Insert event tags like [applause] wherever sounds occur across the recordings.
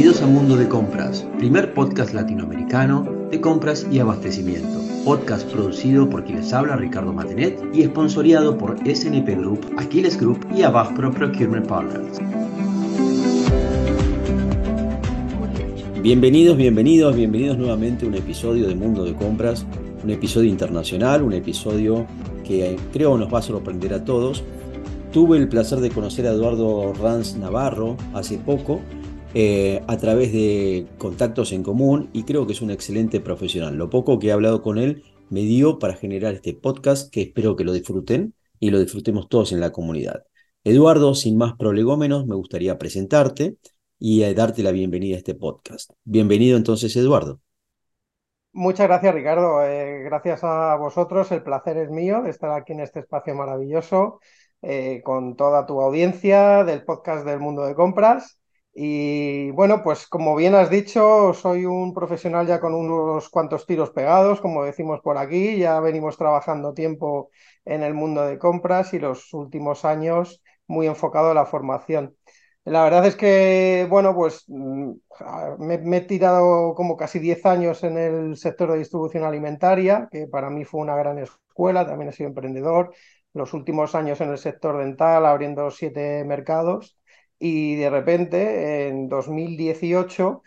Bienvenidos a Mundo de Compras, primer podcast latinoamericano de compras y abastecimiento. Podcast producido por quien les habla Ricardo Matenet y esponsoreado por SNP Group, Aquiles Group y Pro Procurement Partners. Bienvenidos, bienvenidos, bienvenidos nuevamente a un episodio de Mundo de Compras, un episodio internacional, un episodio que creo nos va a sorprender a todos. Tuve el placer de conocer a Eduardo Ranz Navarro hace poco eh, a través de contactos en común y creo que es un excelente profesional. Lo poco que he hablado con él me dio para generar este podcast que espero que lo disfruten y lo disfrutemos todos en la comunidad. Eduardo, sin más prolegómenos, me gustaría presentarte y eh, darte la bienvenida a este podcast. Bienvenido entonces, Eduardo. Muchas gracias, Ricardo. Eh, gracias a vosotros. El placer es mío de estar aquí en este espacio maravilloso con toda tu audiencia del podcast del mundo de compras. Y bueno, pues como bien has dicho, soy un profesional ya con unos cuantos tiros pegados, como decimos por aquí, ya venimos trabajando tiempo en el mundo de compras y los últimos años muy enfocado a la formación. La verdad es que, bueno, pues mm, me, he tirado como casi 10 años en el sector de distribución alimentaria, que para mí fue una gran escuela, también he sido emprendedor, los últimos años en el sector dental, abriendo siete mercados y de repente en 2018,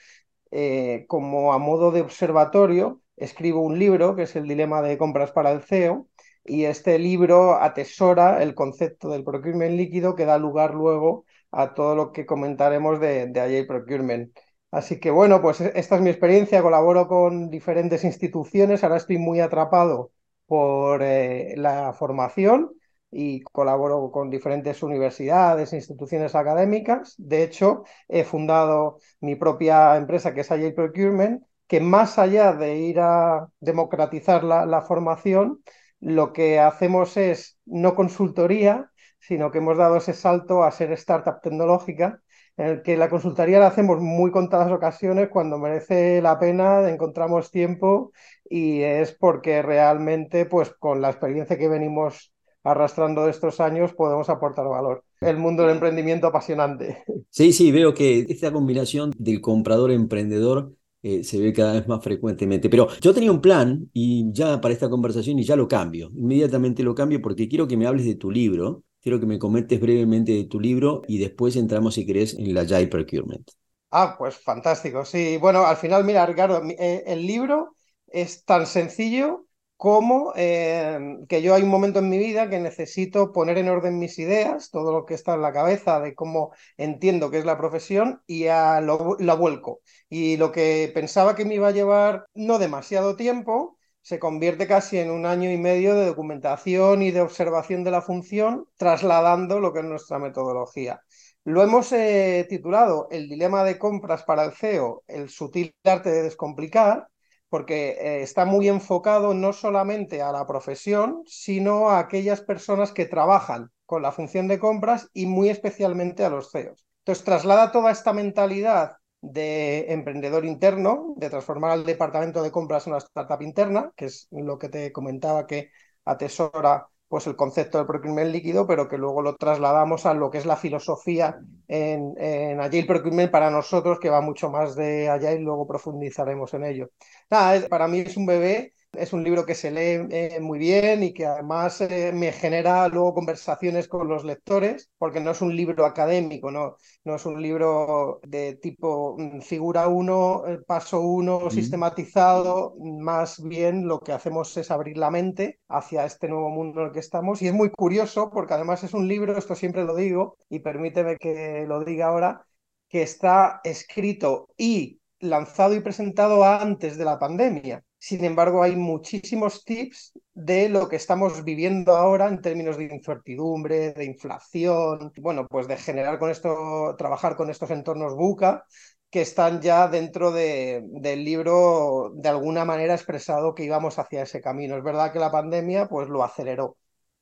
eh, como a modo de observatorio, escribo un libro que es el Dilema de compras para el CEO y este libro atesora el concepto del procurement líquido que da lugar luego a todo lo que comentaremos de, de Procurement. Así que bueno, pues e-, esta es mi experiencia, colaboro con diferentes instituciones, ahora estoy muy atrapado por eh, la formación y colaboro con diferentes universidades instituciones académicas. De hecho, he fundado mi propia empresa que es Agile Procurement, que más allá de ir a democratizar la, formación, lo que hacemos es no consultoría, sino que hemos dado ese salto a ser startup tecnológica, en el que la consultoría la hacemos muy contadas ocasiones cuando merece la pena, encontramos tiempo y es porque realmente, pues con la experiencia que venimos arrastrando estos años podemos aportar valor. El mundo del emprendimiento apasionante. [laughs] Sí, sí, veo que esta combinación del comprador emprendedor eh, se ve cada vez más frecuentemente. Pero yo tenía un plan y ya para esta conversación y ya lo cambio. Inmediatamente lo cambio porque quiero que me hables de tu libro. Quiero que me comentes brevemente de tu libro y después entramos, si querés, en la Jai Procurement. Ah, pues fantástico. Sí, bueno, al final, mira, Ricardo, eh, el libro es tan sencillo como eh, que yo hay un momento en mi vida que necesito poner en orden mis ideas, todo lo que está en la cabeza de cómo entiendo que es la profesión y a lo, vuelco. Y lo que pensaba que me iba a llevar no demasiado tiempo, se convierte casi en un año y medio de documentación y de observación de la función, trasladando lo que es nuestra metodología. Lo hemos eh, titulado El dilema de compras para el CEO, el sutil arte de descomplicar, porque eh, está muy enfocado no solamente a la profesión, sino a aquellas personas que trabajan con la función de compras y muy especialmente a los CEOs. Entonces, traslada toda esta mentalidad de emprendedor interno, de transformar al departamento de compras en una startup interna, que es lo que te comentaba que atesora pues el concepto del procurement líquido, pero que luego lo trasladamos a lo que es la filosofía en, en Agile Procurement para nosotros, que va mucho más de allá y luego profundizaremos en ello. Nada, para mí es un bebé es un libro que se lee eh, muy bien y que además eh, me genera luego conversaciones con los lectores, porque no es un libro académico, no, no es un libro de tipo mm, figura 1, eh, paso 1, sistematizado, más bien lo que hacemos es abrir la mente hacia este nuevo mundo en el que estamos. Y es muy curioso porque además es un libro, esto siempre lo digo, y permíteme que lo diga ahora, que está escrito y lanzado y presentado antes de la pandemia. Sin embargo, hay muchísimos tips de lo que estamos viviendo ahora en términos de incertidumbre, de inflación, bueno, pues de generar con esto, trabajar con estos entornos buca que están ya dentro de, del libro de alguna manera expresado que íbamos hacia ese camino. Es verdad que la pandemia pues lo aceleró.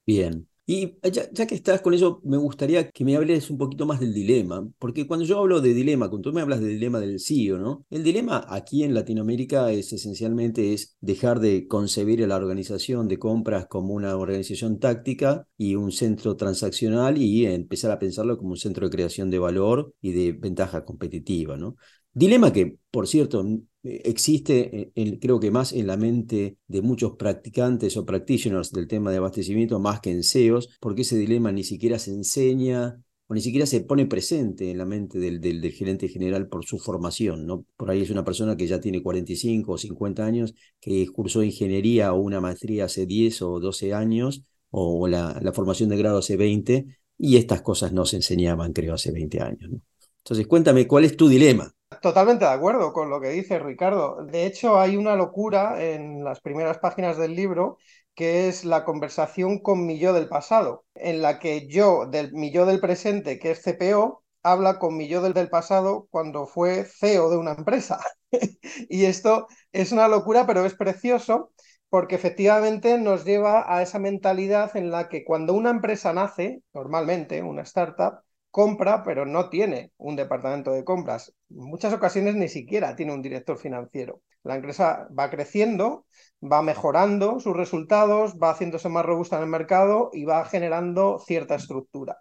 Bien, y ya, que estás con eso, me gustaría que me hables un poquito más del dilema, porque cuando yo hablo de dilema, cuando tú me hablas del dilema del CEO, ¿no? El dilema aquí en Latinoamérica es esencialmente es dejar de concebir la organización de compras como una organización táctica y un centro transaccional y empezar a pensarlo como un centro de creación de valor y de ventaja competitiva, ¿no? Dilema que, por cierto, existe, creo que más en la mente de muchos practicantes o practitioners del tema de abastecimiento más que en CEOs, porque ese dilema ni siquiera se enseña o ni siquiera se pone presente en la mente del, del, gerente general por su formación. ¿no? Por ahí es una persona que ya tiene 45 o 50 años, que cursó ingeniería o una maestría hace 10 o 12 años, o la, la formación de grado hace 20, y estas cosas no se enseñaban, creo, hace 20 años. Entonces, cuéntame, ¿cuál es tu dilema? Totalmente de acuerdo con lo que dice Ricardo. De hecho, hay una locura en las primeras páginas del libro que es la conversación con mi yo del pasado, en la que yo, del mi yo del presente, que es CPO, habla con mi yo del, pasado cuando fue CEO de una empresa. [laughs] y esto es una locura, pero es precioso porque efectivamente nos lleva a esa mentalidad en la que cuando una empresa nace, normalmente una startup, compra, pero no tiene un departamento de compras. En muchas ocasiones ni siquiera tiene un director financiero. La empresa va creciendo, va mejorando sus resultados, va haciéndose más robusta en el mercado y va generando cierta estructura.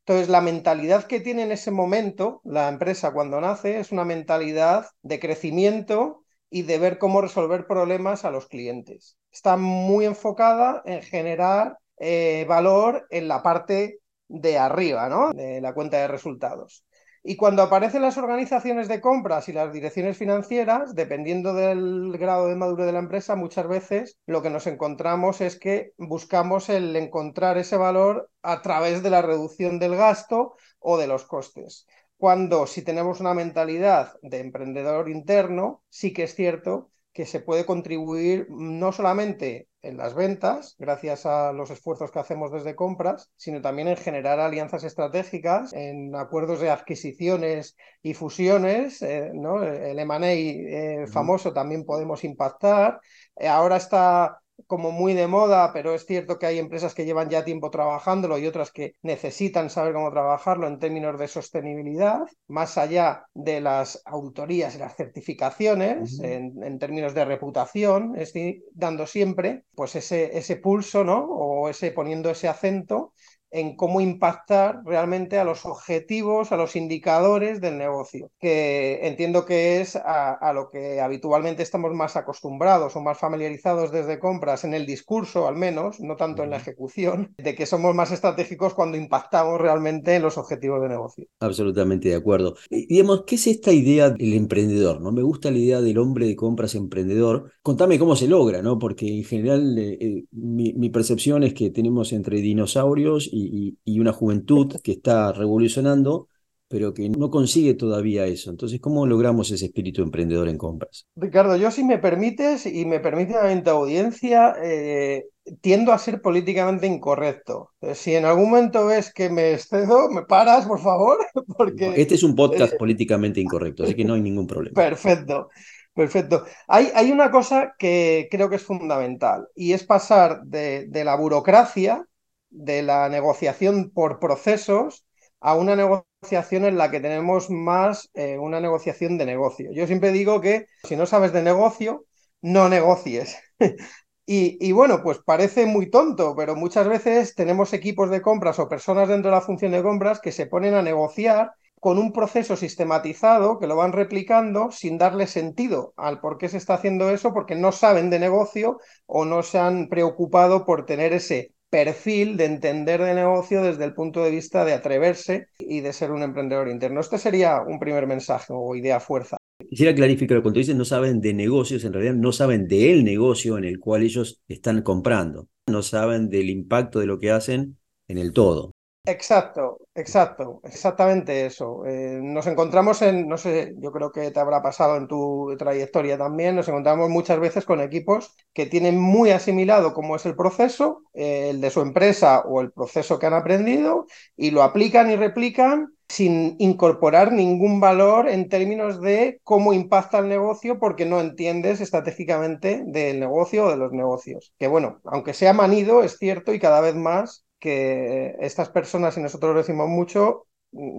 Entonces, la mentalidad que tiene en ese momento la empresa cuando nace es una mentalidad de crecimiento y de ver cómo resolver problemas a los clientes. Está muy enfocada en generar eh, valor en la parte de arriba, ¿no? De la cuenta de resultados. Y cuando aparecen las organizaciones de compras y las direcciones financieras, dependiendo del grado de madurez de la empresa, muchas veces lo que nos encontramos es que buscamos el encontrar ese valor a través de la reducción del gasto o de los costes. Cuando si tenemos una mentalidad de emprendedor interno, sí que es cierto que se puede contribuir no solamente en las ventas, gracias a los esfuerzos que hacemos desde compras, sino también en generar alianzas estratégicas, en acuerdos de adquisiciones y fusiones, eh, ¿no? El M&A eh, famoso también podemos impactar. Eh, ahora está como muy de moda, pero es cierto que hay empresas que llevan ya tiempo trabajándolo y otras que necesitan saber cómo trabajarlo en términos de sostenibilidad, más allá de las auditorías y las certificaciones, en, términos de reputación, estoy dando siempre pues ese, ese pulso, ¿no? O ese poniendo ese acento en cómo impactar realmente a los objetivos, a los indicadores del negocio, que entiendo que es a, lo que habitualmente estamos más acostumbrados o más familiarizados desde compras, en el discurso al menos, no tanto en la ejecución, de que somos más estratégicos cuando impactamos realmente en los objetivos de negocio. Absolutamente de acuerdo. Y, digamos, ¿qué es esta idea del emprendedor? ¿no? Me gusta la idea del hombre de compras emprendedor. Contame cómo se logra, ¿no? Porque en general eh, eh, mi, mi percepción es que tenemos entre dinosaurios y y, una juventud que está revolucionando, pero que no consigue todavía eso. Entonces, ¿cómo logramos ese espíritu emprendedor en compras? Ricardo, yo si me permites y me permite la audiencia, eh, tiendo a ser políticamente incorrecto. Si en algún momento ves que me excedo, me paras, por favor, [laughs] porque... Este es un podcast políticamente incorrecto, así que no hay ningún problema. Perfecto. Perfecto. Hay, hay, una cosa que creo que es fundamental y es pasar de, de la burocracia de la negociación por procesos a una negociación en la que tenemos más eh, una negociación de negocio. Yo siempre digo que si no sabes de negocio, no negocies. [laughs] y, y, bueno, pues parece muy tonto, pero muchas veces tenemos equipos de compras o personas dentro de la función de compras que se ponen a negociar con un proceso sistematizado que lo van replicando sin darle sentido al por qué se está haciendo eso, porque no saben de negocio o no se han preocupado por tener ese perfil de entender de negocio desde el punto de vista de atreverse y de ser un emprendedor interno. Este sería un primer mensaje o idea fuerza. Quisiera clarificar, cuando dicen no saben de negocios, en realidad no saben del negocio en el cual ellos están comprando, no saben del impacto de lo que hacen en el todo. Exacto, exacto, exactamente eso. Eh, nos encontramos en, no sé, yo creo que te habrá pasado en tu trayectoria también, nos encontramos muchas veces con equipos que tienen muy asimilado cómo es el proceso, eh, el de su empresa o el proceso que han aprendido, y lo aplican y replican sin incorporar ningún valor en términos de cómo impacta el negocio porque no entiendes estratégicamente del negocio o de los negocios. Que bueno, aunque sea manido, es cierto y cada vez más que estas personas, y nosotros lo decimos mucho,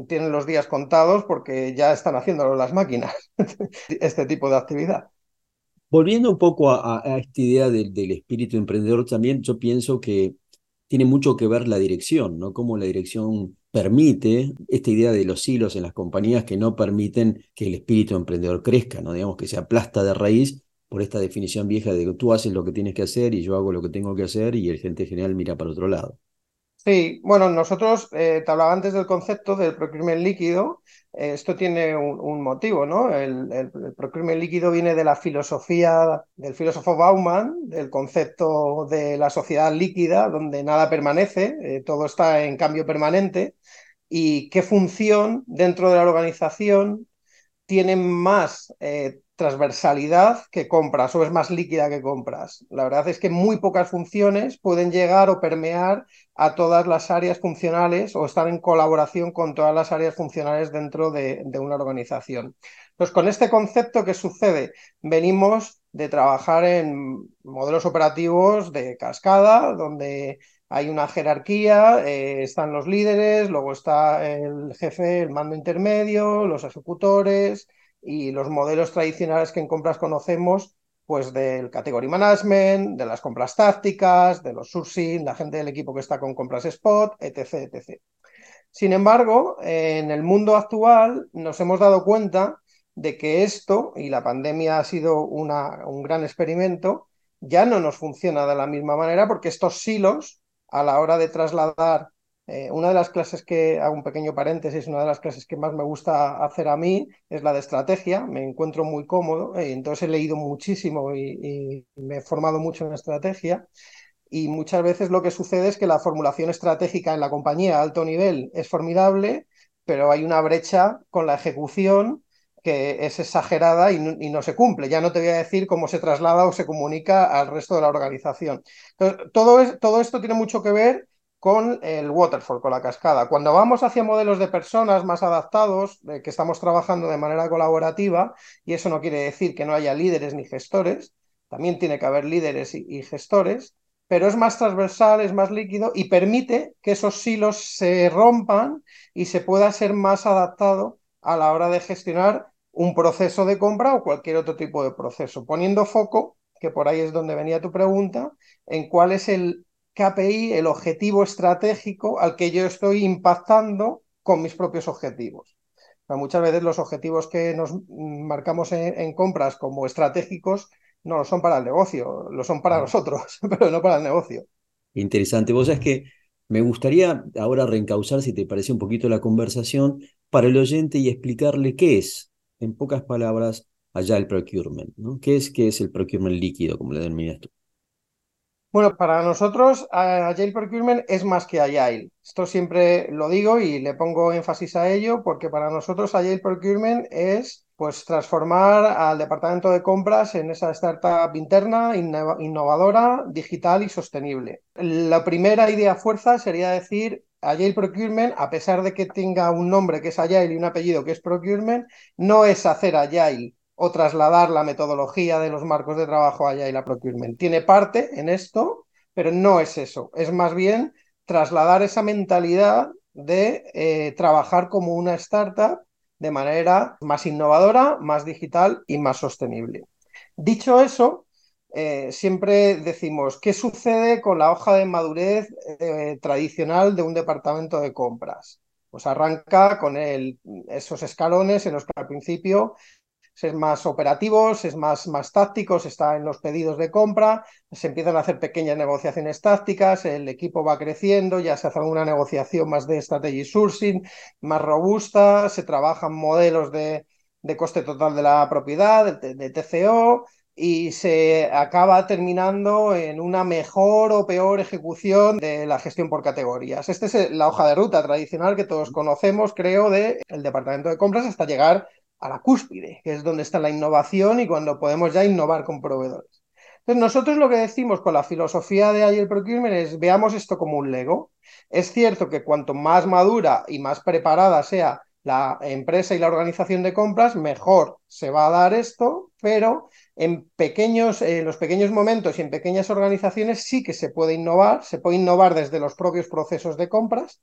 tienen los días contados porque ya están haciéndolo las máquinas, [laughs] este tipo de actividad. Volviendo un poco a, esta idea del, espíritu emprendedor, también yo pienso que tiene mucho que ver la dirección, ¿no? Cómo la dirección permite esta idea de los hilos en las compañías que no permiten que el espíritu emprendedor crezca, ¿no? Digamos que se aplasta de raíz por esta definición vieja de que tú haces lo que tienes que hacer y yo hago lo que tengo que hacer y el gente general mira para otro lado. Sí, bueno, nosotros, eh, te hablaba antes del concepto del procurement líquido, eh, esto tiene un, motivo, ¿no? El, el, procurement líquido viene de la filosofía del filósofo Bauman, del concepto de la sociedad líquida, donde nada permanece, eh, todo está en cambio permanente, y qué función dentro de la organización tiene más transversalidad que compras o es más líquida que compras. La verdad es que muy pocas funciones pueden llegar o permear a todas las áreas funcionales o estar en colaboración con todas las áreas funcionales dentro de, una organización. Pues con este concepto, ¿qué sucede? Venimos de trabajar en modelos operativos de cascada, donde hay una jerarquía, eh, están los líderes, luego está el jefe, el mando intermedio, los ejecutores, y los modelos tradicionales que en compras conocemos, pues del category management, de las compras tácticas, de los sourcing, la gente del equipo que está con compras spot, etc, etc. Sin embargo, en el mundo actual nos hemos dado cuenta de que esto, y la pandemia ha sido una, un gran experimento, ya no nos funciona de la misma manera porque estos silos, a la hora de trasladar eh, una de las clases que, hago un pequeño paréntesis, una de las clases que más me gusta hacer a mí es la de estrategia, me encuentro muy cómodo, eh, entonces he leído muchísimo y, me he formado mucho en estrategia. Y muchas veces lo que sucede es que la formulación estratégica en la compañía a alto nivel es formidable, pero hay una brecha con la ejecución que es exagerada y no, se cumple. Ya no te voy a decir cómo se traslada o se comunica al resto de la organización. Todo esto tiene mucho que ver con el waterfall, con la cascada. Cuando vamos hacia modelos de personas más adaptados, que estamos trabajando de manera colaborativa, y eso no quiere decir que no haya líderes ni gestores, también tiene que haber líderes y, gestores, pero es más transversal, es más líquido y permite que esos silos se rompan y se pueda ser más adaptado a la hora de gestionar un proceso de compra o cualquier otro tipo de proceso, poniendo foco, que por ahí es donde venía tu pregunta, en cuál es el KPI, el objetivo estratégico al que yo estoy impactando con mis propios objetivos. muchas veces los objetivos que nos marcamos en, compras como estratégicos no lo son para el negocio, lo son para nosotros, [laughs] pero no para el negocio. Interesante. Vos sabés que me gustaría ahora reencauzar, si te parece un poquito la conversación, para el oyente y explicarle qué es, en pocas palabras, allá el procurement. ¿no? ¿Qué es, qué es el procurement líquido, como le denominas tú? Bueno, para nosotros Agile Procurement es más que Agile. Esto siempre lo digo y le pongo énfasis a ello porque para nosotros Agile Procurement es pues transformar al departamento de compras en esa startup interna, innovadora, digital y sostenible. La primera idea fuerza sería decir Agile Procurement, a pesar de que tenga un nombre que es Agile y un apellido que es Procurement, no es hacer Agile o trasladar la metodología de los marcos de trabajo allá y la procurement. Tiene parte en esto, pero no es eso. Es más bien trasladar esa mentalidad de eh, trabajar como una startup de manera más innovadora, más digital y más sostenible. Dicho eso, eh, siempre decimos, ¿qué sucede con la hoja de madurez eh, tradicional de un departamento de compras? Pues arranca con esos escalones en los que al principio es más operativos, es más, más tácticos, está en los pedidos de compra, se empiezan a hacer pequeñas negociaciones tácticas, el equipo va creciendo, ya se hace una negociación más de strategy sourcing, más robusta, se trabajan modelos de, coste total de la propiedad, de, TCO, y se acaba terminando en una mejor o peor ejecución de la gestión por categorías. Esta es la hoja de ruta tradicional que todos conocemos, creo, del departamento de compras hasta llegar a la cúspide, que es donde está la innovación y cuando podemos ya innovar con proveedores. Entonces, nosotros lo que decimos con la filosofía de Agile Procurement es veamos esto como un Lego. Es cierto que cuanto más madura y más preparada sea la empresa y la organización de compras, mejor se va a dar esto, pero en pequeños, en los pequeños momentos y en pequeñas organizaciones sí que se puede innovar, se puede innovar desde los propios procesos de compras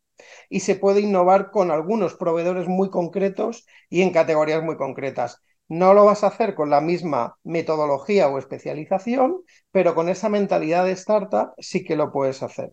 y se puede innovar con algunos proveedores muy concretos y en categorías muy concretas. No lo vas a hacer con la misma metodología o especialización, pero con esa mentalidad de startup sí que lo puedes hacer.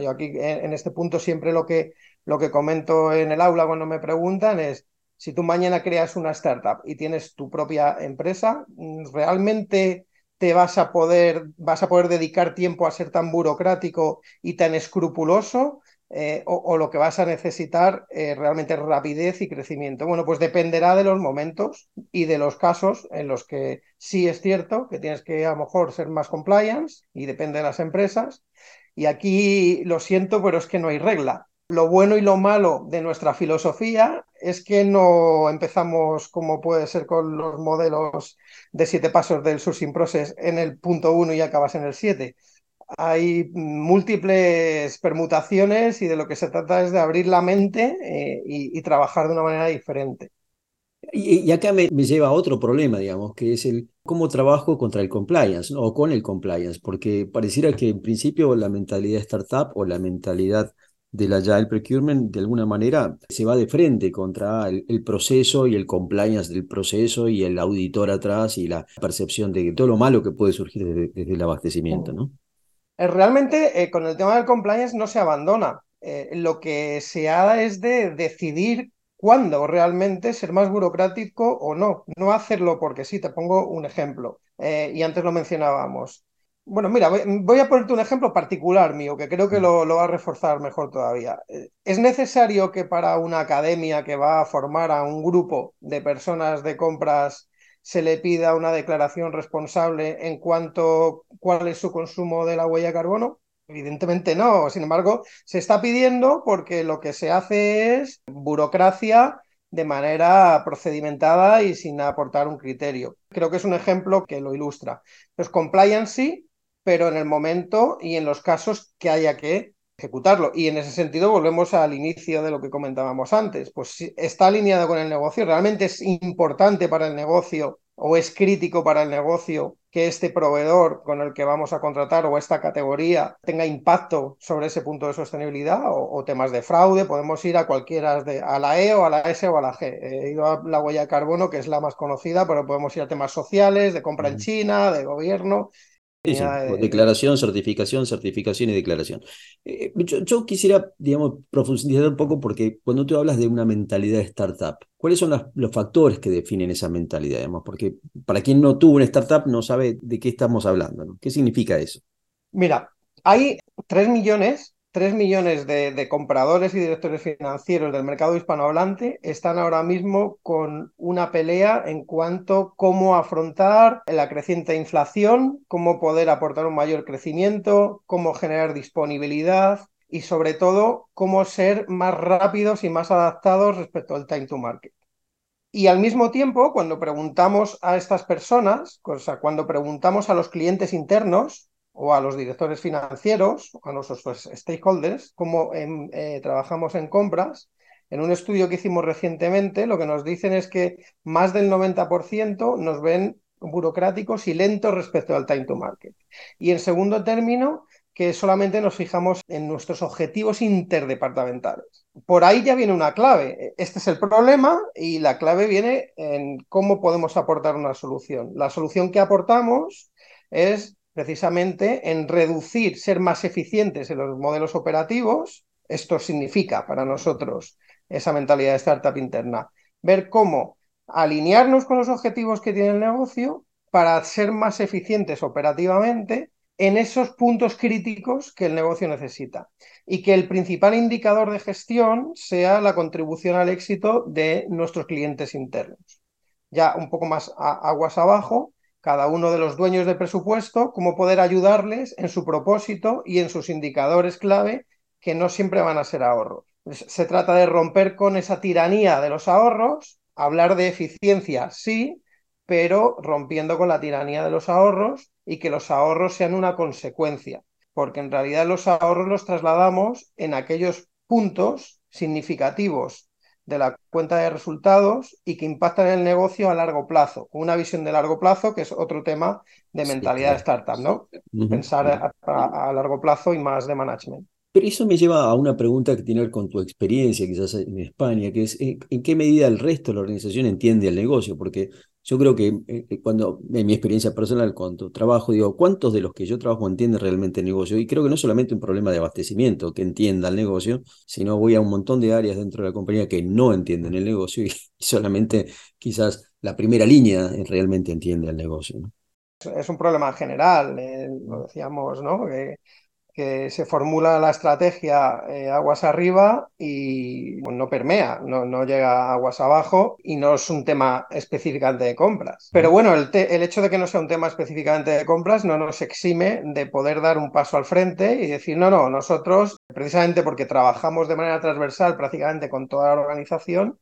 yo aquí en, este punto siempre lo que, lo que comento en el aula cuando me preguntan es, si tú mañana creas una startup y tienes tu propia empresa, ¿realmente te vas a poder, vas a poder dedicar tiempo a ser tan burocrático y tan escrupuloso? Eh, o, lo que vas a necesitar eh, realmente rapidez y crecimiento. Bueno, pues dependerá de los momentos y de los casos en los que sí es cierto que tienes que a lo mejor ser más compliance y depende de las empresas. Y aquí lo siento, pero es que no hay regla. Lo bueno y lo malo de nuestra filosofía es que no empezamos como puede ser con los modelos de siete pasos del sourcing process en el punto uno y acabas en el siete hay múltiples permutaciones y de lo que se trata es de abrir la mente eh, y, trabajar de una manera diferente. Y, acá me, lleva a otro problema, digamos, que es el cómo trabajo contra el compliance o con el compliance, porque pareciera que en principio la mentalidad startup o la mentalidad del agile procurement de alguna manera se va de frente contra el, proceso y el compliance del proceso y el auditor atrás y la percepción de todo lo malo que puede surgir desde el abastecimiento, ¿no? Eh, realmente eh, con el tema del compliance no se abandona. Eh, lo que se ha es de decidir cuándo realmente ser más burocrático o no. No hacerlo porque sí. Te pongo un ejemplo. y antes lo mencionábamos. Bueno, mira, voy, a ponerte un ejemplo particular mío, que creo que lo, lo, va a reforzar mejor todavía. ¿Es necesario que para una academia que va a formar a un grupo de personas de compras se le pida una declaración responsable en cuanto cuál es su consumo de la huella de carbono? Evidentemente no. Sin embargo, se está pidiendo porque lo que se hace es burocracia de manera procedimentada y sin aportar un criterio. Creo que es un ejemplo que lo ilustra. Entonces, compliance sí, pero en el momento y en los casos que haya que ejecutarlo. Y en ese sentido volvemos al inicio de lo que comentábamos antes. Pues está alineado con el negocio. Realmente es importante para el negocio o es crítico para el negocio que este proveedor con el que vamos a contratar o esta categoría tenga impacto sobre ese punto de sostenibilidad o, temas de fraude. Podemos ir a cualquiera, de, a la E o a la S o a la G. He ido a la huella de carbono, que es la más conocida, pero podemos ir a temas sociales, de compra en China, de gobierno. Sí, declaración, certificación, certificación y declaración. Eh, yo, quisiera, digamos, profundizar un poco porque cuando tú hablas de una mentalidad de startup, ¿cuáles son los factores que definen esa mentalidad? Digamos? Porque para quien no tuvo una startup no sabe de qué estamos hablando. ¿Qué significa eso? Mira, hay 3 millones 3 millones de, compradores y directores financieros del mercado hispanohablante están ahora mismo con una pelea en cuanto a cómo afrontar la creciente inflación, cómo poder aportar un mayor crecimiento, cómo generar disponibilidad y sobre todo cómo ser más rápidos y más adaptados respecto al time to market. Y al mismo tiempo, cuando preguntamos a estas personas, o sea, cuando preguntamos a los clientes internos, o a los directores financieros, a nuestros stakeholders, cómo eh, trabajamos en compras. En un estudio que hicimos recientemente, lo que nos dicen es que más del 90% nos ven burocráticos y lentos respecto al time to market. Y en segundo término, que solamente nos fijamos en nuestros objetivos interdepartamentales. Por ahí ya viene una clave. Este es el problema y la clave viene en cómo podemos aportar una solución. La solución que aportamos es precisamente en reducir, ser más eficientes en los modelos operativos. Esto significa para nosotros esa mentalidad de startup interna. Ver cómo alinearnos con los objetivos que tiene el negocio para ser más eficientes operativamente en esos puntos críticos que el negocio necesita y que el principal indicador de gestión sea la contribución al éxito de nuestros clientes internos. Ya un poco más aguas abajo, cada uno de los dueños del presupuesto, cómo poder ayudarles en su propósito y en sus indicadores clave, que no siempre van a ser ahorros. Se trata de romper con esa tiranía de los ahorros, hablar de eficiencia, sí, pero rompiendo con la tiranía de los ahorros y que los ahorros sean una consecuencia, porque en realidad los ahorros los trasladamos en aquellos puntos significativos de la cuenta de resultados y que impactan en el negocio a largo plazo, una visión de largo plazo, que es otro tema de mentalidad de startup, ¿no? Pensar a, largo plazo y más de management. Pero eso me lleva a una pregunta que tiene que ver con tu experiencia quizás en España, que es ¿en qué medida el resto de la organización entiende el negocio? Porque Yo creo que eh, eh, cuando, en mi experiencia personal, cuando trabajo, digo, ¿cuántos de los que yo trabajo entienden realmente el negocio? Y creo que no es solamente un problema de abastecimiento que entienda el negocio, sino voy a un montón de áreas dentro de la compañía que no entienden el negocio [laughs] y, solamente quizás la primera línea realmente entiende el negocio. Es un problema general, lo decíamos, ¿no? Se formula la estrategia eh, aguas arriba y no permea, no, no, llega aguas abajo y no es un tema específicamente de compras. Pero bueno, el, el, hecho de que no sea un tema específicamente de compras no nos exime de poder dar un paso al frente y decir, no, no, nosotros, precisamente porque trabajamos de manera transversal prácticamente con toda la organización,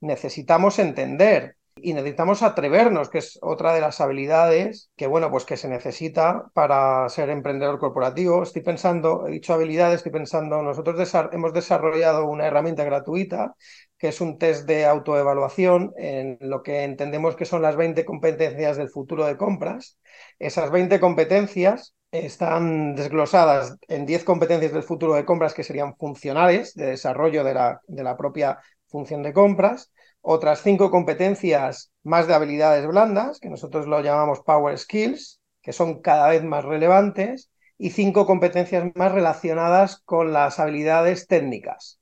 necesitamos entender y necesitamos atrevernos, que es otra de las habilidades que, bueno, pues que se necesita para ser emprendedor corporativo. Estoy pensando, he dicho habilidades, estoy pensando, nosotros hemos desarrollado una herramienta gratuita que es un test de autoevaluación en lo que entendemos que son las 20 competencias del futuro de compras. Esas 20 competencias están desglosadas en 10 competencias del futuro de compras que serían funcionales de desarrollo de la, de la propia función de compras otras cinco competencias más de habilidades blandas, que nosotros lo llamamos Power Skills, que son cada vez más relevantes, y cinco competencias más relacionadas con las habilidades técnicas.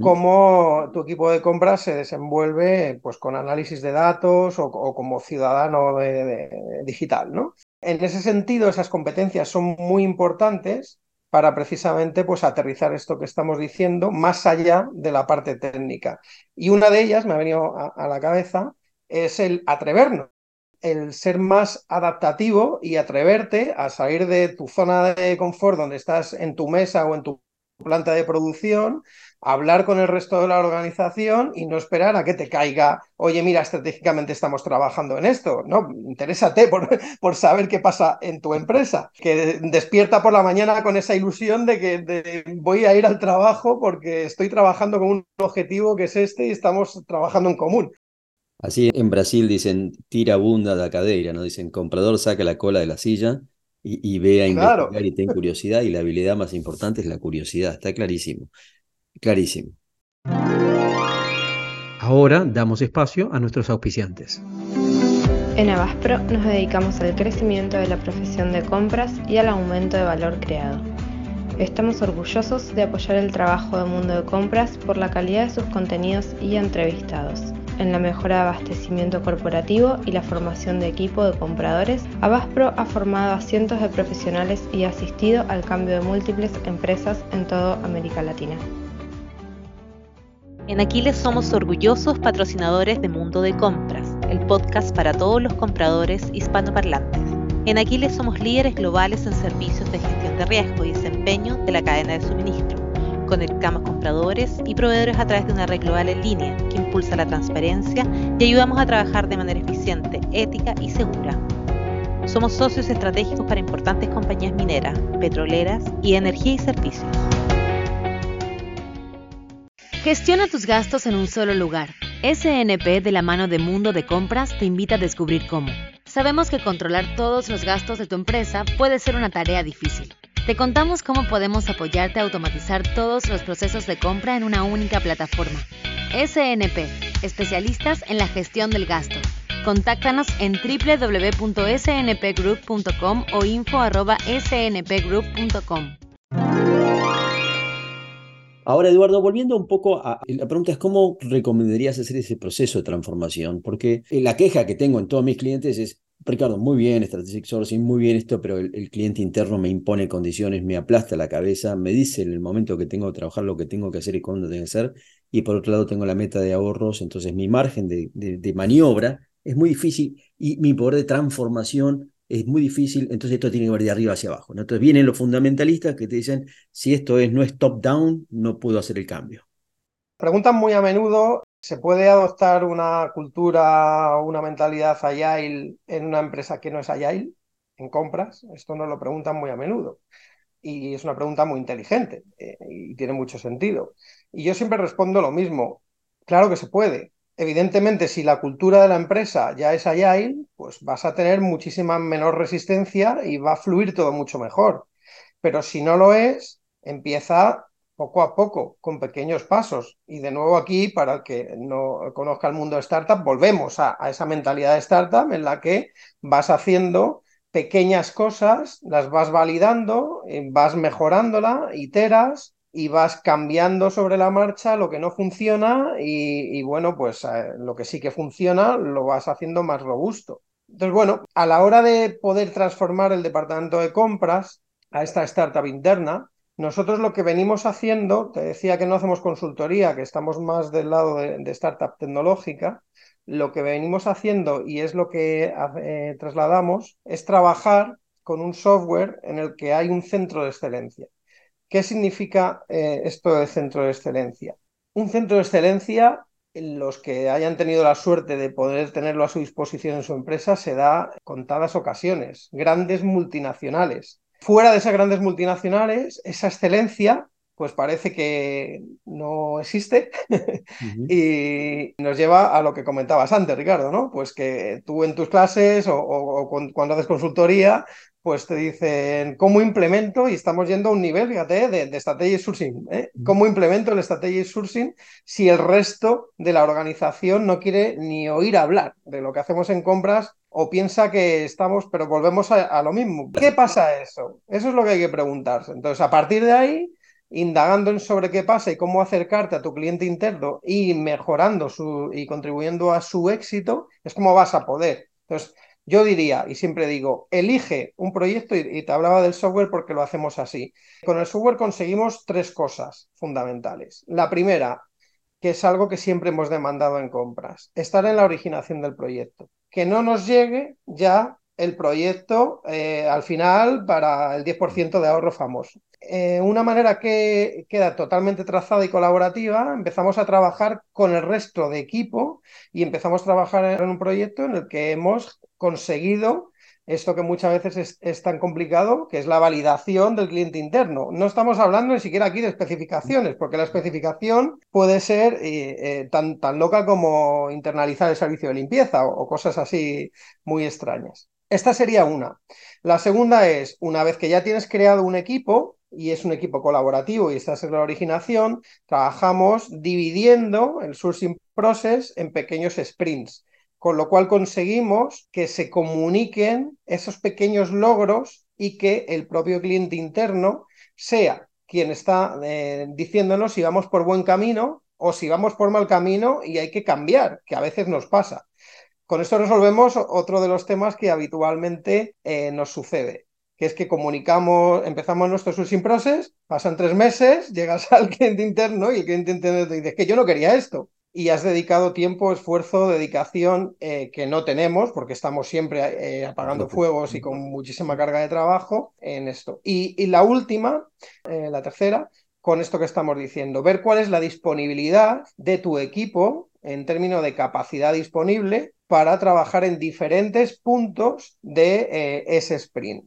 Cómo tu equipo de compras se desenvuelve pues, con análisis de datos o, como ciudadano digital. ¿no? En ese sentido, esas competencias son muy importantes para precisamente pues, aterrizar esto que estamos diciendo más allá de la parte técnica. Y una de ellas, me ha venido a, la cabeza, es el atrevernos, el ser más adaptativo y atreverte a salir de tu zona de confort donde estás en tu mesa o en tu planta de producción, hablar con el resto de la organización y no esperar a que te caiga, oye, mira, estratégicamente estamos trabajando en esto. No, interésate por, [laughs] por saber qué pasa en tu empresa, que despierta por la mañana con esa ilusión de que voy a ir al trabajo porque estoy trabajando con un objetivo que es este y estamos trabajando en común. Así en Brasil dicen tira bunda la cadera, ¿no? Dicen comprador saca la cola de la silla y, ve a investigar y ten curiosidad y la habilidad más importante es la curiosidad, está clarísimo, clarísimo. Ahora damos espacio a nuestros auspiciantes. En Abaspro nos dedicamos al crecimiento de la profesión de compras y al aumento de valor creado. Estamos orgullosos de apoyar el trabajo de Mundo de Compras por la calidad de sus contenidos y entrevistados en la mejora de abastecimiento corporativo y la formación de equipo de compradores, Abaspro ha formado a cientos de profesionales y ha asistido al cambio de múltiples empresas en toda América Latina. En Aquiles somos orgullosos patrocinadores de Mundo de Compras, el podcast para todos los compradores hispanoparlantes. En Aquiles somos líderes globales en servicios de gestión de riesgo y desempeño de la cadena de suministro Conectamos compradores y proveedores a través de una red global en línea que impulsa la transparencia y ayudamos a trabajar de manera eficiente, ética y segura. Somos socios estratégicos para importantes compañías mineras, petroleras y energía y servicios. Gestiona tus gastos en un solo lugar. SNP de la mano de Mundo de Compras te invita a descubrir cómo. Sabemos que controlar todos los gastos de tu empresa puede ser una tarea difícil. Te contamos cómo podemos apoyarte a automatizar todos los procesos de compra en una única plataforma. SNP, especialistas en la gestión del gasto. Contáctanos en www.snpgroup.com o info.snpgroup.com. Ahora, Eduardo, volviendo un poco a la pregunta es cómo recomendarías hacer ese proceso de transformación, porque la queja que tengo en todos mis clientes es Ricardo, muy bien, Strategic Sourcing, muy bien esto, pero el, cliente interno me impone condiciones, me aplasta la cabeza, me dice en el momento que tengo que trabajar lo que tengo que hacer y cuándo tengo que hacer, y por otro lado tengo la meta de ahorros, entonces mi margen de, maniobra es muy difícil y mi poder de transformación es muy difícil, entonces esto tiene que ver de arriba hacia abajo. Entonces vienen los fundamentalistas que te dicen, si esto es, no es top-down, no puedo hacer el cambio. Preguntan muy a menudo ¿Se puede adoptar una cultura o una mentalidad agile en una empresa que no es agile, en compras? Esto nos lo preguntan muy a menudo. Y es una pregunta muy inteligente eh, y tiene mucho sentido. Y yo siempre respondo lo mismo. Claro que se puede. Evidentemente, si la cultura de la empresa ya es agile, pues vas a tener muchísima menor resistencia y va a fluir todo mucho mejor. Pero si no lo es, empieza poco a poco, con pequeños pasos. Y de nuevo aquí, para el que no conozca el mundo de startup, volvemos a, esa mentalidad de startup en la que vas haciendo pequeñas cosas, las vas validando, eh, vas mejorándola, iteras y vas cambiando sobre la marcha lo que no funciona y, bueno, pues eh, lo que sí que funciona lo vas haciendo más robusto. Entonces, bueno, a la hora de poder transformar el departamento de compras a esta startup interna, nosotros lo que venimos haciendo, te decía que no hacemos consultoría, que estamos más del lado de, startup tecnológica, lo que venimos haciendo y es lo que eh, trasladamos es trabajar con un software en el que hay un centro de excelencia. ¿Qué significa eh, esto de centro de excelencia? Un centro de excelencia, los que hayan tenido la suerte de poder tenerlo a su disposición en su empresa, se da contadas ocasiones. Grandes multinacionales Fuera de esas grandes multinacionales, esa excelencia pues parece que no existe [laughs] y nos lleva a lo que comentabas antes, Ricardo, ¿no? Pues que tú en tus clases o, cuando haces consultoría, pues te dicen cómo implemento, y estamos yendo a un nivel, fíjate, de, de strategy sourcing, ¿eh? cómo implemento el strategy sourcing si el resto de la organización no quiere ni oír hablar de lo que hacemos en compras o piensa que estamos, pero volvemos a, lo mismo. ¿Qué pasa eso? Eso es lo que hay que preguntarse. Entonces, a partir de ahí, indagando en sobre qué pasa y cómo acercarte a tu cliente interno y mejorando su, y contribuyendo a su éxito, es como vas a poder. Entonces, yo diría, y siempre digo, elige un proyecto, y, te hablaba del software porque lo hacemos así. Con el software conseguimos tres cosas fundamentales. La primera, que es algo que siempre hemos demandado en compras, estar en la originación del proyecto que no nos llegue ya el proyecto eh, al final para el 10% de ahorro famoso. Eh, una manera que queda totalmente trazada y colaborativa, empezamos a trabajar con el resto de equipo y empezamos a trabajar en un proyecto en el que hemos conseguido esto que muchas veces es, tan complicado, que es la validación del cliente interno. No estamos hablando ni siquiera aquí de especificaciones, porque la especificación puede ser eh, tan, tan loca como internalizar el servicio de limpieza o, cosas así muy extrañas. Esta sería una. La segunda es, una vez que ya tienes creado un equipo, y es un equipo colaborativo y estás en la originación, trabajamos dividiendo el sourcing process en pequeños sprints con lo cual conseguimos que se comuniquen esos pequeños logros y que el propio cliente interno sea quien está eh, diciéndonos si vamos por buen camino o si vamos por mal camino y hay que cambiar, que a veces nos pasa. Con esto resolvemos otro de los temas que habitualmente eh, nos sucede, que es que comunicamos, empezamos nuestro sourcing process, pasan tres meses, [laughs] llegas al cliente interno y el cliente interno te dice que yo no quería esto y has dedicado tiempo, esfuerzo, dedicación eh, que no tenemos porque estamos siempre eh, apagando fuegos y con muchísima carga de trabajo en esto. Y, la última, eh, la tercera, con esto que estamos diciendo, ver cuál es la disponibilidad de tu equipo en términos de capacidad disponible para trabajar en diferentes puntos de ese sprint.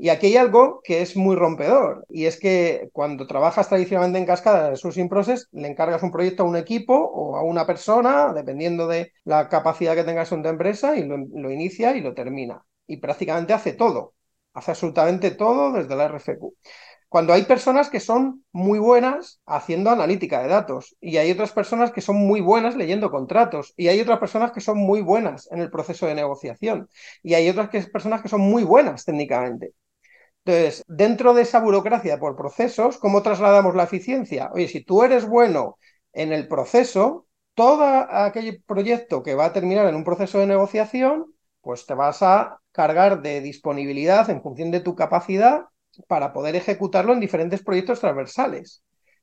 Y aquí hay algo que es muy rompedor, y es que cuando trabajas tradicionalmente en cascada de sourcing process, le encargas un proyecto a un equipo o a una persona, dependiendo de la capacidad que tengas en tu empresa, y lo, inicia y lo termina. Y prácticamente hace todo, hace absolutamente todo desde la RFQ. Cuando hay personas que son muy buenas haciendo analítica de datos y hay otras personas que son muy buenas leyendo contratos y hay otras personas que son muy buenas en el proceso de negociación y hay otras personas que son muy buenas técnicamente. Entonces, dentro de esa burocracia por procesos, ¿cómo trasladamos la eficiencia? Oye, si tú eres bueno en el proceso, todo aquel proyecto que va a terminar en un proceso de negociación, pues te vas a cargar de disponibilidad en función de tu capacidad para poder ejecutarlo en diferentes proyectos transversales.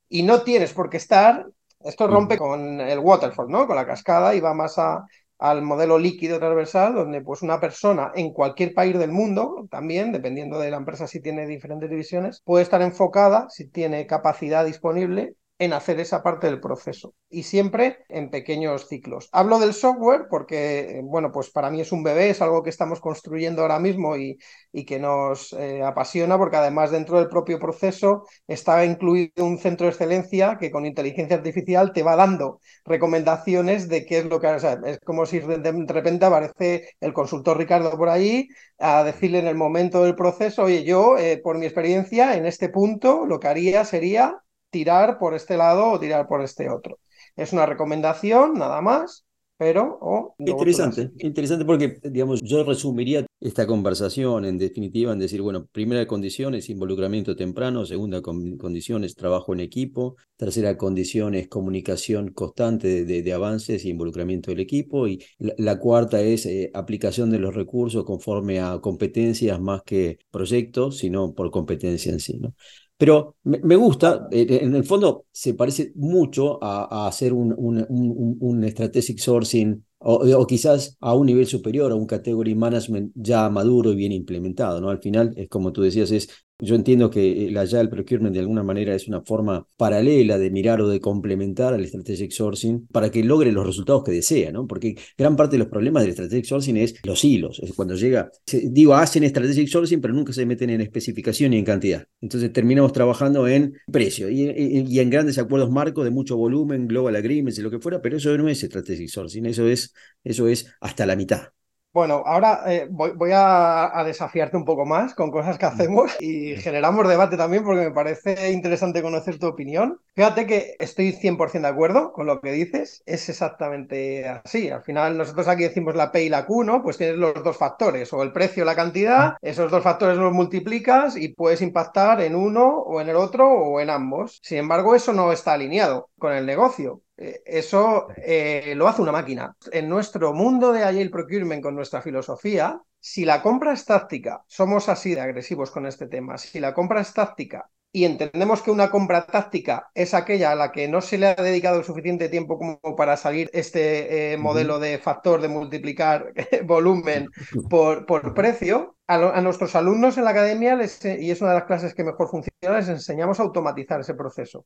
Y no tienes por qué estar, esto rompe con el waterfall, ¿no? Con la cascada y va más a, al modelo líquido transversal, donde pues una persona en cualquier país del mundo, también, dependiendo de la empresa si tiene diferentes divisiones, puede estar enfocada, si tiene capacidad disponible, en hacer esa parte del proceso y siempre en pequeños ciclos. Hablo del software porque, bueno, pues para mí es un bebé, es algo que estamos construyendo ahora mismo y, y que nos eh, apasiona porque además dentro del propio proceso está incluido un centro de excelencia que con inteligencia artificial te va dando recomendaciones de qué es lo que... O es como si de repente aparece el consultor Ricardo por ahí a decirle en el momento del proceso, oye, yo, eh, por mi experiencia, en este punto, lo que haría sería tirar por este lado o tirar por este otro. Es una recomendación, nada más, pero... Oh, interesante, interesante porque, digamos, yo resumiría esta conversación en definitiva en decir, bueno, primera condición es involucramiento temprano, segunda condición es trabajo en equipo, tercera condición es comunicación constante de, avances e involucramiento del equipo y la, cuarta es eh, aplicación de los recursos conforme a competencias más que proyectos, sino por competencia en sí, ¿no? Pero me, gusta, eh, en el fondo se parece mucho a, hacer un, un, un, un, strategic sourcing o, quizás a un nivel superior, a un category management ya maduro y bien implementado, ¿no? Al final, es como tú decías, es yo entiendo que la el procurement de alguna manera es una forma paralela de mirar o de complementar al strategic sourcing para que logre los resultados que desea, ¿no? Porque gran parte de los problemas del strategic sourcing es los hilos, es cuando llega, digo, hacen strategic sourcing, pero nunca se meten en especificación y en cantidad. Entonces terminamos trabajando en precio y, y en grandes acuerdos marcos de mucho volumen, global agreements y lo que fuera, pero eso no es strategic sourcing, eso es, eso es hasta la mitad. Bueno, ahora eh, voy, a, desafiarte un poco más con cosas que hacemos y generamos debate también porque me parece interesante conocer tu opinión. Fíjate que estoy 100% de acuerdo con lo que dices, es exactamente así. Al final nosotros aquí decimos la P y la Q, ¿no? Pues tienes los dos factores, o el precio o la cantidad, ah. esos dos factores los multiplicas y puedes impactar en uno o en el otro o en ambos. Sin embargo, eso no está alineado con el negocio. Eh, eso eh, lo hace una máquina. En nuestro mundo de Agile Procurement, con nuestra filosofía, si la compra es táctica, somos así de agresivos con este tema, si la compra es táctica y entendemos que una compra táctica es aquella a la que no se le ha dedicado el suficiente tiempo como para salir este eh, modelo de factor de multiplicar [laughs] volumen por, por precio, a, nuestros alumnos en la academia, les, y es una de las clases que mejor funciona, les enseñamos a automatizar ese proceso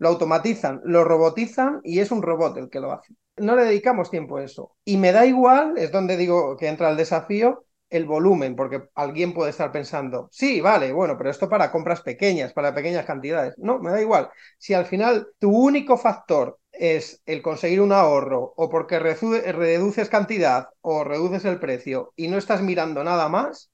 lo automatizan, lo robotizan y es un robot el que lo hace. No le dedicamos tiempo a eso. Y me da igual, es donde digo que entra el desafío, el volumen, porque alguien puede estar pensando, sí, vale, bueno, pero esto para compras pequeñas, para pequeñas cantidades. No, me da igual. Si al final tu único factor es el conseguir un ahorro o porque reduces cantidad o reduces el precio y no estás mirando nada más,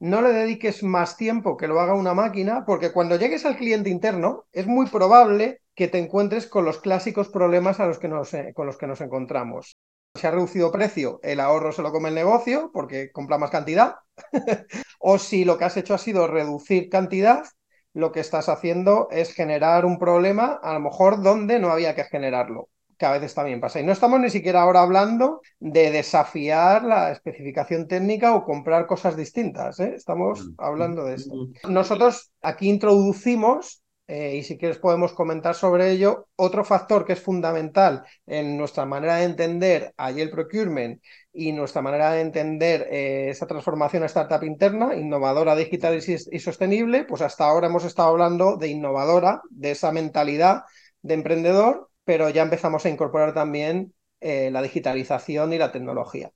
no le dediques más tiempo que lo haga una máquina, porque cuando llegues al cliente interno es muy probable que te encuentres con los clásicos problemas eh, con los que nos encontramos. Si ha reducido precio, el ahorro se lo come el negocio porque compra más cantidad. [laughs] o si lo que has hecho ha sido reducir cantidad, lo que estás haciendo es generar un problema, a lo mejor donde no había que generarlo que a veces también pasa. Y no estamos ni siquiera ahora hablando de desafiar la especificación técnica o comprar cosas distintas. ¿eh? Estamos hablando de esto. Mm. Nosotros aquí introducimos, eh, y si quieres podemos comentar sobre ello, otro factor que es fundamental en nuestra manera de entender allí el procurement y nuestra manera de entender eh, esa transformación a startup interna, innovadora, digital y sostenible, pues hasta ahora hemos estado hablando de innovadora, de esa mentalidad de emprendedor pero ya empezamos a incorporar también eh, la digitalización y la tecnología.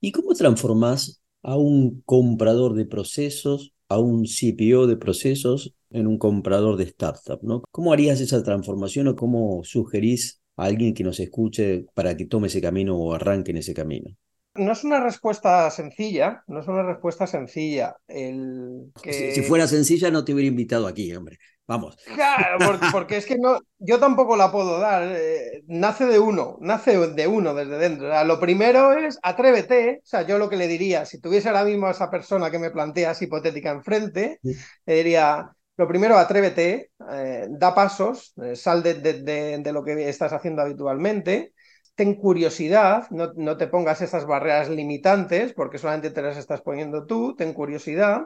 ¿Y cómo transformás a un comprador de procesos, a un CPO de procesos, en un comprador de startup? ¿no? ¿Cómo harías esa transformación o cómo sugerís a alguien que nos escuche para que tome ese camino o arranque en ese camino? No es una respuesta sencilla, no es una respuesta sencilla. El si, fuera sencilla no te hubiera invitado aquí, hombre. Vamos. Claro, [laughs] porque, es que no, yo tampoco la puedo dar. Eh, nace de uno, nace de uno desde dentro. lo primero es atrévete. O sea, yo lo que le diría, si tuviese ahora mismo a esa persona que me planteas hipotética enfrente, le diría, lo primero, atrévete, eh, da pasos, eh, sal de, de, lo que estás haciendo habitualmente, ten curiosidad, no, no te pongas esas barreras limitantes porque solamente te las estás poniendo tú, ten curiosidad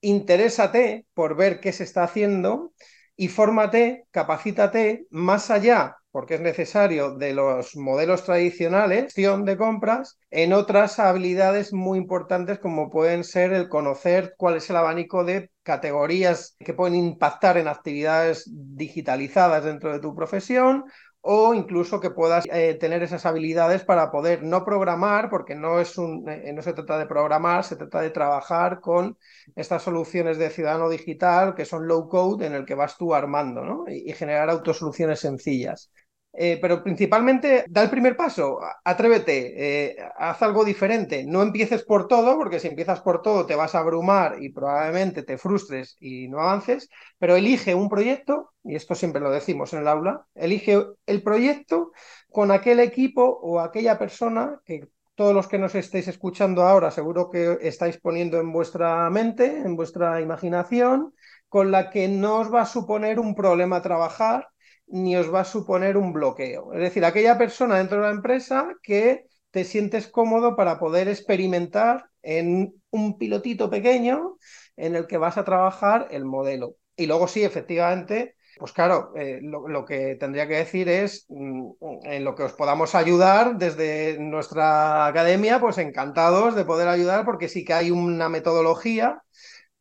interésate por ver qué se está haciendo y fórmate, capacítate más allá, porque es necesario, de los modelos tradicionales de compras, en otras habilidades muy importantes como pueden ser el conocer cuál es el abanico de categorías que pueden impactar en actividades digitalizadas dentro de tu profesión o incluso que puedas eh, tener esas habilidades para poder no programar, porque no, es un, eh, no se trata de programar, se trata de trabajar con estas soluciones de ciudadano digital que son low code en el que vas tú armando ¿no? y, generar autosoluciones sencillas. Eh, pero principalmente da el primer paso, atrévete, eh, haz algo diferente, no empieces por todo, porque si empiezas por todo te vas a abrumar y probablemente te frustres y no avances, pero elige un proyecto, y esto siempre lo decimos en el aula, elige el proyecto con aquel equipo o aquella persona que todos los que nos estéis escuchando ahora seguro que estáis poniendo en vuestra mente, en vuestra imaginación, con la que no os va a suponer un problema trabajar ni os va a suponer un bloqueo. Es decir, aquella persona dentro de la empresa que te sientes cómodo para poder experimentar en un pilotito pequeño en el que vas a trabajar el modelo. Y luego sí, efectivamente, pues claro, eh, lo, que tendría que decir es, mm, en lo que os podamos ayudar desde nuestra academia, pues encantados de poder ayudar porque sí que hay una metodología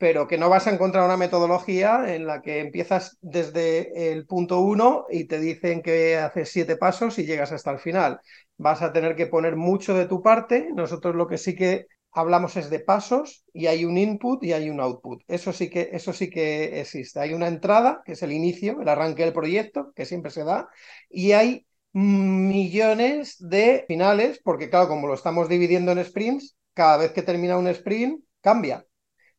pero que no vas a encontrar una metodología en la que empiezas desde el punto uno y te dicen que haces siete pasos y llegas hasta el final. Vas a tener que poner mucho de tu parte. Nosotros lo que sí que hablamos es de pasos y hay un input y hay un output. Eso sí que, eso sí que existe. Hay una entrada, que es el inicio, el arranque del proyecto, que siempre se da, y hay millones de finales, porque claro, como lo estamos dividiendo en sprints, cada vez que termina un sprint, cambia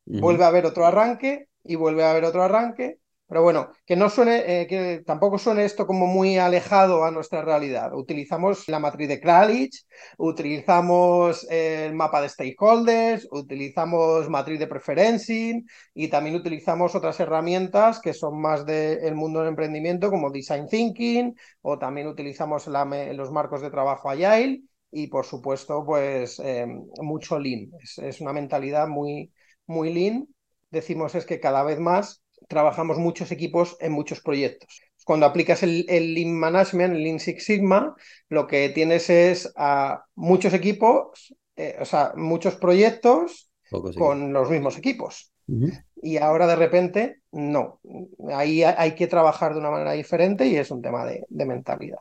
vuelve a haber otro arranque y vuelve a haber otro arranque. Pero bueno, que no suene, eh, que tampoco suene esto como muy alejado a nuestra realidad. Utilizamos la matriz de Kralich, utilizamos el mapa de stakeholders, utilizamos matriz de preferencing y también utilizamos otras herramientas que son más del mundo del emprendimiento como design thinking o también utilizamos los marcos de trabajo agile y por supuesto pues eh, mucho lean. es una mentalidad muy, muy lean, decimos es que cada vez más trabajamos muchos equipos en muchos proyectos. Cuando aplicas el, Lean Management, el Lean Six Sigma, lo que tienes es a muchos equipos, eh, o sea, muchos proyectos con los mismos equipos. Y ahora de repente, no. Ahí hay que trabajar de una manera diferente y es un tema de mentalidad.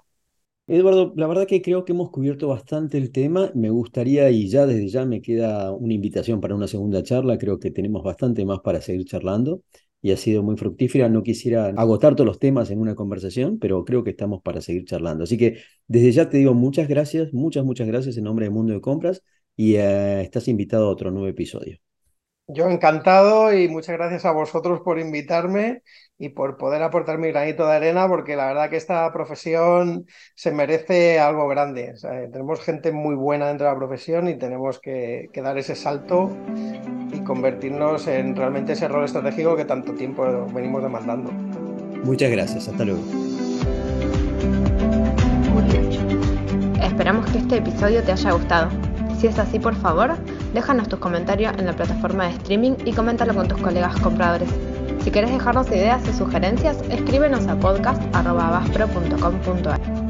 Eduardo, la verdad que creo que hemos cubierto bastante el tema. Me gustaría, y ya desde ya me queda una invitación para una segunda charla. Creo que tenemos bastante más para seguir charlando y ha sido muy fructífera. No quisiera agotar todos los temas en una conversación, pero creo que estamos para seguir charlando. Así que desde ya te digo muchas gracias, muchas, muchas gracias en nombre del Mundo de Compras y eh, estás invitado a otro nuevo episodio. Yo encantado y muchas gracias a vosotros por invitarme y por poder aportar mi granito de arena, porque la verdad que esta profesión se merece algo grande. tenemos gente muy buena dentro de la profesión y tenemos que, dar ese salto y convertirnos en realmente ese rol estratégico que tanto tiempo venimos demandando. Muchas gracias, hasta luego. Esperamos que este episodio te haya gustado. Si es así, por favor, déjanos tus comentarios en la plataforma de streaming y coméntalo con tus colegas compradores. Si quieres dejarnos ideas y sugerencias, escríbenos a podcast.baspro.com.ar.